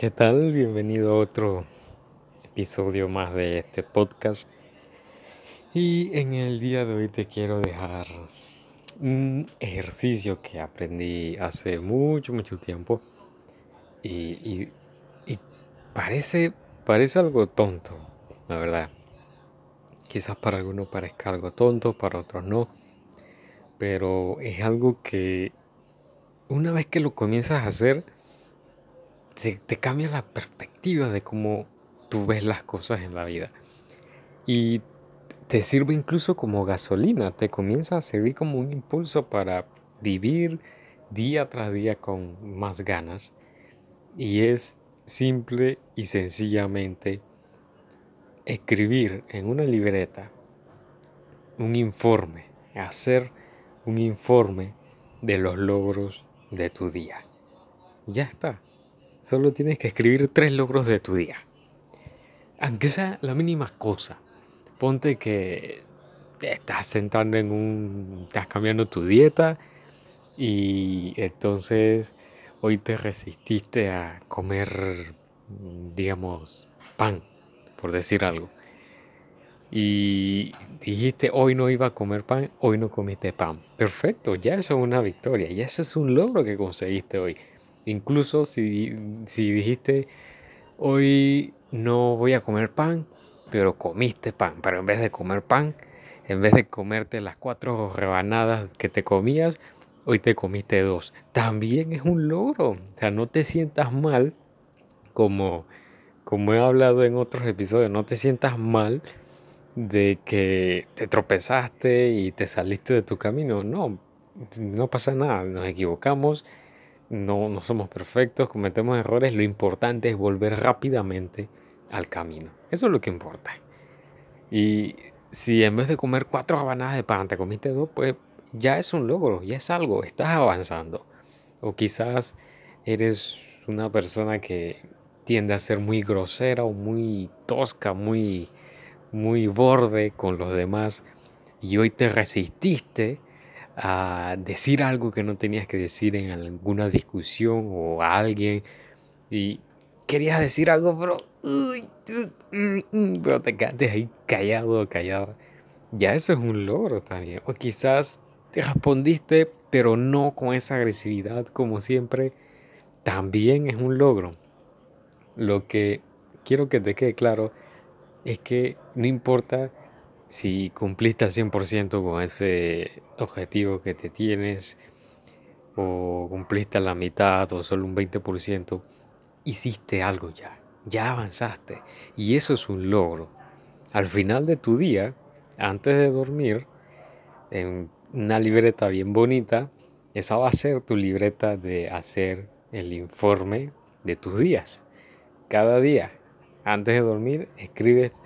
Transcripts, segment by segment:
¿Qué tal? Bienvenido a otro episodio más de este podcast. Y en el día de hoy te quiero dejar un ejercicio que aprendí hace mucho, mucho tiempo. Y, parece, parece algo tonto, la verdad. Quizás para algunos parezca algo tonto, para otros no. Pero es algo que una vez que lo comienzas a hacer, te, cambia la perspectiva de cómo tú ves las cosas en la vida. Y te sirve incluso como gasolina, te comienza a servir como un impulso para vivir día tras día con más ganas. Y es simple y sencillamente escribir en una libreta un informe, hacer un informe de los logros de tu día. Ya está. Solo tienes que escribir tres logros de tu día. Aunque sea la mínima cosa. Ponte que estás sentando en un... estás cambiando tu dieta y entonces hoy te resististe a comer, digamos, pan, por decir algo. Y dijiste, hoy no iba a comer pan, hoy no comiste pan. Perfecto, ya eso es una victoria, ya ese es un logro que conseguiste hoy. Incluso si, si dijiste, hoy no voy a comer pan, pero comiste pan, pero en vez de comer pan, en vez de comerte las cuatro rebanadas que te comías, hoy te comiste dos. También es un logro. O sea, no te sientas mal, como, como he hablado en otros episodios, no te sientas mal de que te tropezaste y te saliste de tu camino. No, no pasa nada, nos equivocamos no, no somos perfectos, cometemos errores, lo importante es volver rápidamente al camino. Eso es lo que importa. Y si en vez de comer cuatro rabanadas de pan te comiste dos, pues ya es un logro, ya es algo, estás avanzando. O quizás eres una persona que tiende a ser muy grosera o muy tosca, muy, muy borde con los demás y hoy te resististe a decir algo que no tenías que decir en alguna discusión o a alguien y querías decir algo, pero, pero te quedaste ahí callado o callado. Ya eso es un logro también. O quizás te respondiste, pero no con esa agresividad como siempre. También es un logro. Lo que quiero que te quede claro es que no importa si cumpliste al 100% con ese objetivo que te tienes, o cumpliste la mitad o solo un 20%, hiciste algo ya, ya avanzaste. Y eso es un logro. Al final de tu día, antes de dormir, en una libreta bien bonita, esa va a ser tu libreta de hacer el informe de tus días. Cada día, antes de dormir, escribes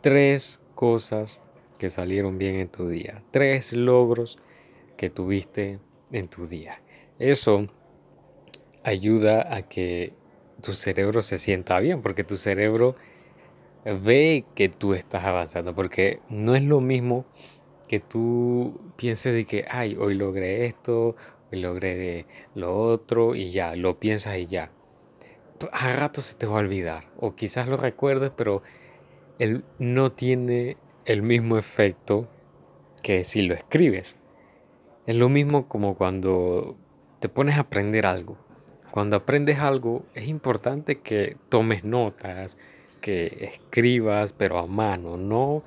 tres cosas que salieron bien en tu día. Tres logros que tuviste en tu día. Eso ayuda a que tu cerebro se sienta bien, porque tu cerebro ve que tú estás avanzando, porque no es lo mismo que tú pienses de que, ay, hoy logré esto, hoy logré lo otro y ya, lo piensas y ya. A rato se te va a olvidar, o quizás lo recuerdes, pero él no tiene el mismo efecto que si lo escribes. Es lo mismo como cuando te pones a aprender algo. Cuando aprendes algo es importante que tomes notas, que escribas, pero a mano, no,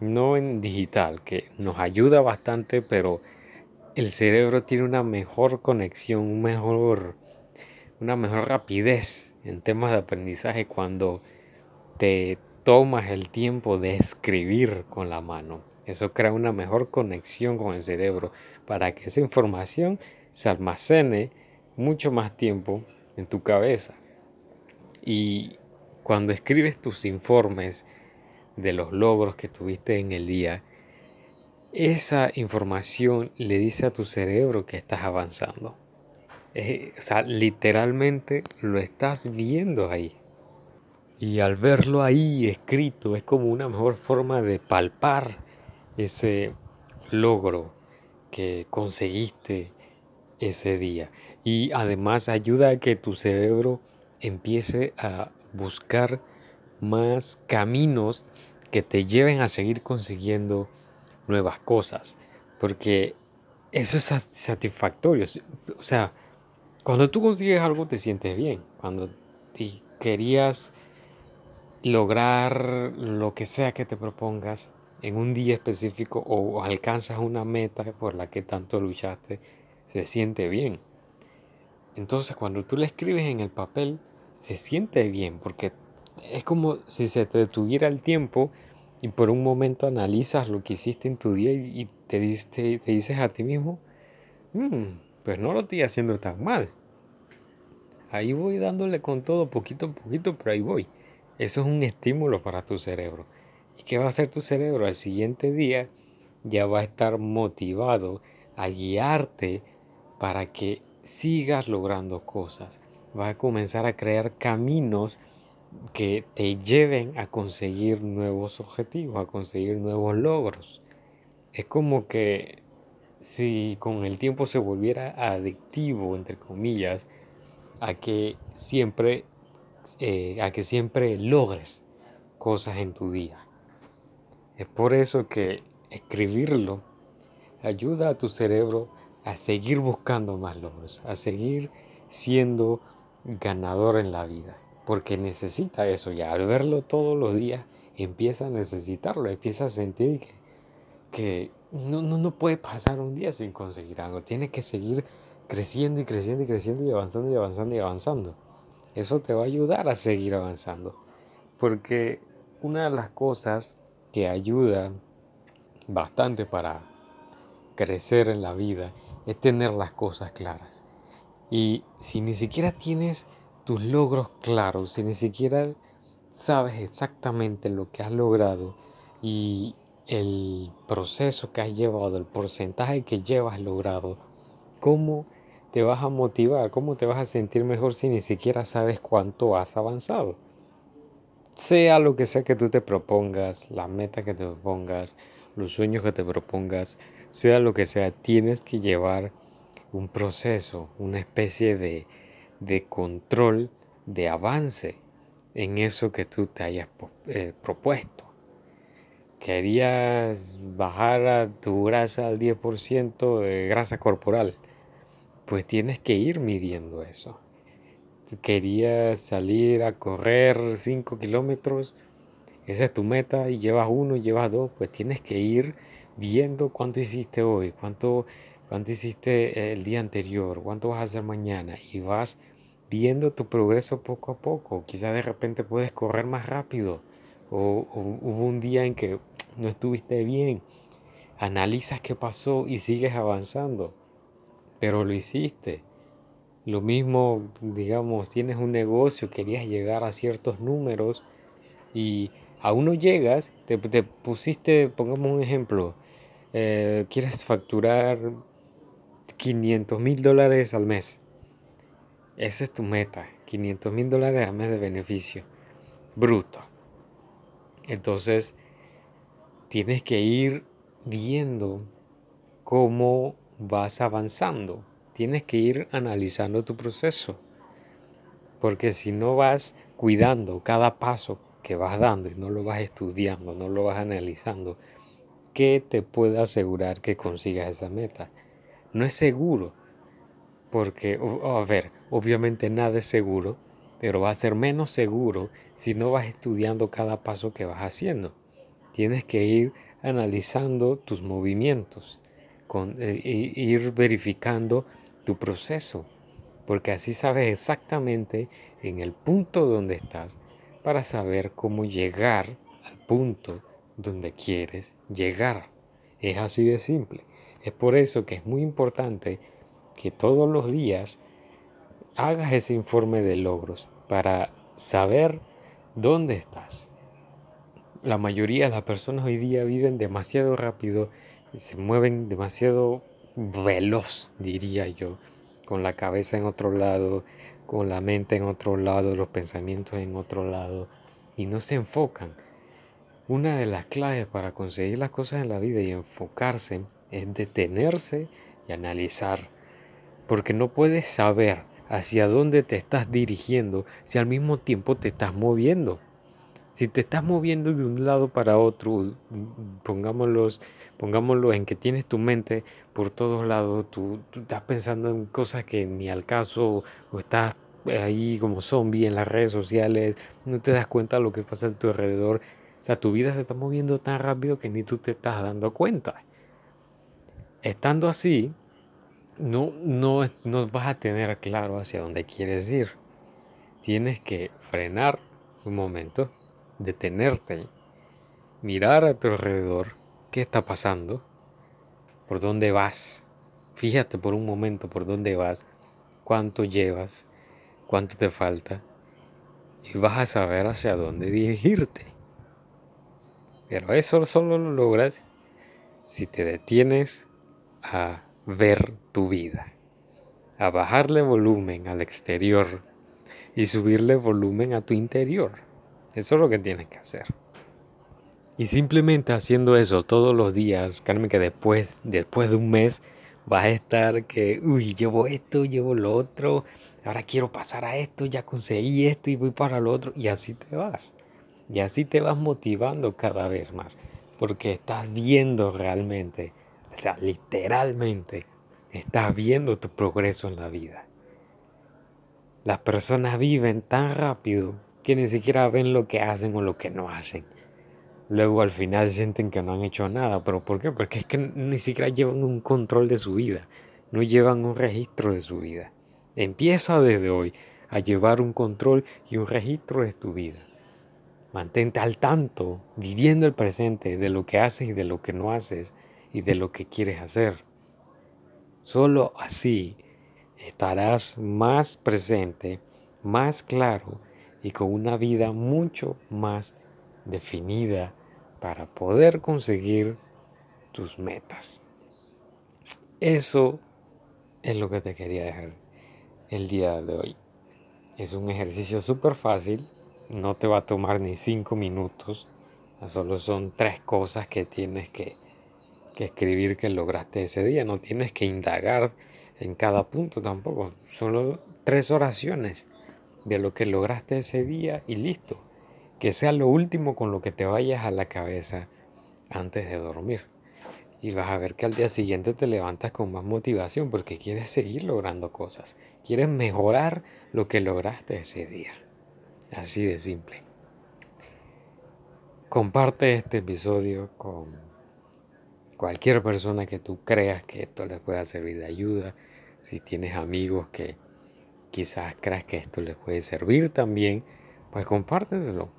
no en digital, que nos ayuda bastante, pero el cerebro tiene una mejor conexión, mejor, una mejor rapidez en temas de aprendizaje cuando te tomas el tiempo de escribir con la mano. Eso crea una mejor conexión con el cerebro para que esa información se almacene mucho más tiempo en tu cabeza. Y cuando escribes tus informes de los logros que tuviste en el día, esa información le dice a tu cerebro que estás avanzando. o sea, literalmente lo estás viendo ahí. Y al verlo ahí escrito es como una mejor forma de palpar ese logro que conseguiste ese día. Y además ayuda a que tu cerebro empiece a buscar más caminos que te lleven a seguir consiguiendo nuevas cosas. Porque eso es satisfactorio. O sea, cuando tú consigues algo te sientes bien. Cuando querías lograr lo que sea que te propongas en un día específico o alcanzas una meta por la que tanto luchaste, se siente bien. Entonces cuando tú le escribes en el papel, se siente bien porque es como si se te detuviera el tiempo y por un momento analizas lo que hiciste en tu día y te, te dices a ti mismo, mm, pues no lo estoy haciendo tan mal. Ahí voy dándole con todo poquito a poquito, pero ahí voy. Eso es un estímulo para tu cerebro. ¿Y qué va a hacer tu cerebro? Al siguiente día ya va a estar motivado a guiarte para que sigas logrando cosas. Va a comenzar a crear caminos que te lleven a conseguir nuevos objetivos, a conseguir nuevos logros. Es como que si con el tiempo se volviera adictivo, entre comillas, a que siempre, eh, a que siempre logres cosas en tu día. Es por eso que escribirlo ayuda a tu cerebro a seguir buscando más logros, a seguir siendo ganador en la vida, porque necesita eso ya. Al verlo todos los días, empieza a necesitarlo, empieza a sentir que, que no, no, no puede pasar un día sin conseguir algo, tiene que seguir creciendo y creciendo y creciendo y avanzando y avanzando y avanzando. Eso te va a ayudar a seguir avanzando, porque una de las cosas que ayuda bastante para crecer en la vida es tener las cosas claras. Y si ni siquiera tienes tus logros claros, si ni siquiera sabes exactamente lo que has logrado y el proceso que has llevado, el porcentaje que llevas logrado, ¿cómo te vas a motivar? ¿Cómo te vas a sentir mejor si ni siquiera sabes cuánto has avanzado? Sea lo que sea que tú te propongas, la meta que te propongas, los sueños que te propongas, sea lo que sea, tienes que llevar un proceso, una especie de, de control, de avance en eso que tú te hayas eh, propuesto. Querías bajar a tu grasa al 10% de grasa corporal, pues tienes que ir midiendo eso. Querías salir a correr 5 kilómetros, esa es tu meta y llevas uno, llevas dos, pues tienes que ir viendo cuánto hiciste hoy, cuánto, cuánto hiciste el día anterior, cuánto vas a hacer mañana y vas viendo tu progreso poco a poco. Quizás de repente puedes correr más rápido o, hubo un día en que no estuviste bien. Analizas qué pasó y sigues avanzando, pero lo hiciste. Lo mismo, digamos, tienes un negocio, querías llegar a ciertos números y aún no llegas, te, te pusiste, pongamos un ejemplo, eh, quieres facturar 500 mil dólares al mes. Esa es tu meta, 500 mil dólares al mes de beneficio bruto. Entonces, tienes que ir viendo cómo vas avanzando. Tienes que ir analizando tu proceso. Porque si no vas cuidando cada paso que vas dando y no lo vas estudiando, no lo vas analizando, ¿qué te puede asegurar que consigas esa meta? No es seguro, porque, a ver, obviamente nada es seguro, pero va a ser menos seguro si no vas estudiando cada paso que vas haciendo. Tienes que ir analizando tus movimientos, con, e ir verificando tu proceso, porque así sabes exactamente en el punto donde estás para saber cómo llegar al punto donde quieres llegar. Es así de simple. Es por eso que es muy importante que todos los días hagas ese informe de logros para saber dónde estás. La mayoría de las personas hoy día viven demasiado rápido, se mueven demasiado veloz, diría yo, con la cabeza en otro lado, con la mente en otro lado, los pensamientos en otro lado, y no se enfocan una de las claves para conseguir las cosas en la vida y enfocarse es detenerse y analizar. Porque no puedes saber hacia dónde te estás dirigiendo si al mismo tiempo te estás moviendo. Si te estás moviendo de un lado para otro, pongámoslo, pongámoslo en que tienes tu mente por todos lados, tú, estás pensando en cosas que ni al caso, o estás ahí como zombie en las redes sociales, no te das cuenta de lo que pasa a tu alrededor. O sea, tu vida se está moviendo tan rápido que ni tú te estás dando cuenta. Estando así, no, no, no vas a tener claro hacia dónde quieres ir. Tienes que frenar un momento detenerte, mirar a tu alrededor, qué está pasando, por dónde vas. Fíjate por un momento por dónde vas, cuánto llevas, cuánto te falta, y vas a saber hacia dónde dirigirte. Pero eso solo lo logras si te detienes a ver tu vida, a bajarle volumen al exterior y subirle volumen a tu interior. Eso es lo que tienes que hacer. Y simplemente haciendo eso todos los días, créeme que después, después de un mes vas a estar que, uy, llevo esto, llevo lo otro, ahora quiero pasar a esto, ya conseguí esto y voy para lo otro. Y así te vas. Y así te vas motivando cada vez más. Porque estás viendo realmente, o sea, literalmente, estás viendo tu progreso en la vida. Las personas viven tan rápido que ni siquiera ven lo que hacen o lo que no hacen. Luego al final sienten que no han hecho nada. ¿Pero por qué? Porque es que ni siquiera llevan un control de su vida. No llevan un registro de su vida. Empieza desde hoy a llevar un control y un registro de tu vida. Mantente al tanto, viviendo el presente de lo que haces y de lo que no haces y de lo que quieres hacer. Solo así estarás más presente, más claro y con una vida mucho más definida para poder conseguir tus metas. Eso es lo que te quería dejar el día de hoy. Es un ejercicio súper fácil, no te va a tomar ni cinco minutos, solo son tres cosas que tienes que, que escribir que lograste ese día, no tienes que indagar en cada punto tampoco, solo tres oraciones de lo que lograste ese día y listo. Que sea lo último con lo que te vayas a la cabeza antes de dormir. Y vas a ver que al día siguiente te levantas con más motivación porque quieres seguir logrando cosas. Quieres mejorar lo que lograste ese día. Así de simple. Comparte este episodio con cualquier persona que tú creas que esto les pueda servir de ayuda. Si tienes amigos que quizás creas que esto les puede servir también, pues compártenselo.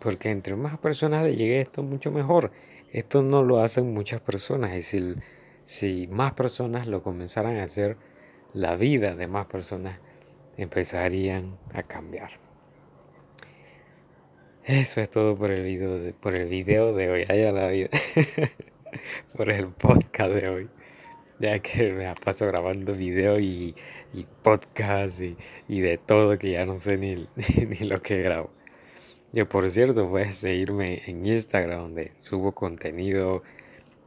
Porque entre más personas le llegue esto, mucho mejor. Esto no lo hacen muchas personas. Y si, si más personas lo comenzaran a hacer, la vida de más personas empezarían a cambiar. Eso es todo por el video de, por el video de hoy. Allá la vida. por el podcast de hoy. Ya que me paso grabando video y y podcast y, de todo que ya no sé ni, ni, lo que grabo. Yo por cierto puedes seguirme en Instagram donde subo contenido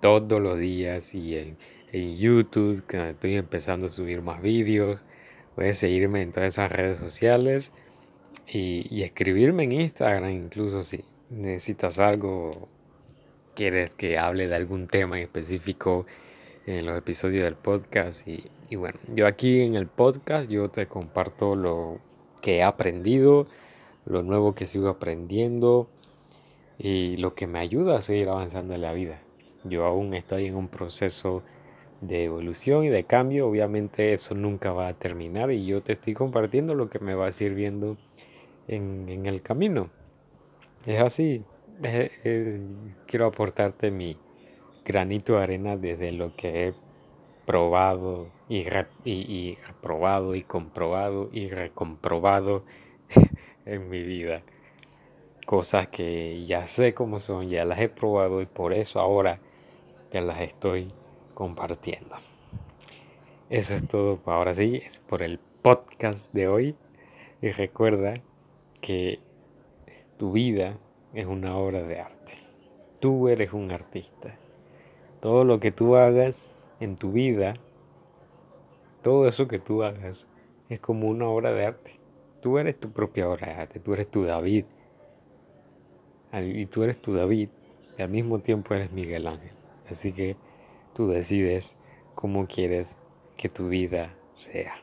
todos los días y en, en YouTube que estoy empezando a subir más vídeos. Puedes seguirme en todas esas redes sociales y, y escribirme en Instagram incluso si necesitas algo, quieres que hable de algún tema en específico en los episodios del podcast y, y bueno, yo aquí en el podcast yo te comparto lo que he aprendido, lo nuevo que sigo aprendiendo y lo que me ayuda a seguir avanzando en la vida. Yo aún estoy en un proceso de evolución y de cambio, obviamente eso nunca va a terminar y yo te estoy compartiendo lo que me va sirviendo en, en el camino. Es así, quiero aportarte mi granito de arena desde lo que he probado y, y, y comprobado y recomprobado en mi vida. Cosas que ya sé cómo son, ya las he probado y por eso ahora ya las estoy compartiendo. Eso es todo ahora sí, es por el podcast de hoy. Y recuerda que tu vida es una obra de arte. Tú eres un artista. Todo lo que tú hagas en tu vida, todo eso que tú hagas es como una obra de arte. Tú eres tu propia obra de arte, tú eres tu David. Y tú eres tu David y al mismo tiempo eres Miguel Ángel. Así que tú decides cómo quieres que tu vida sea.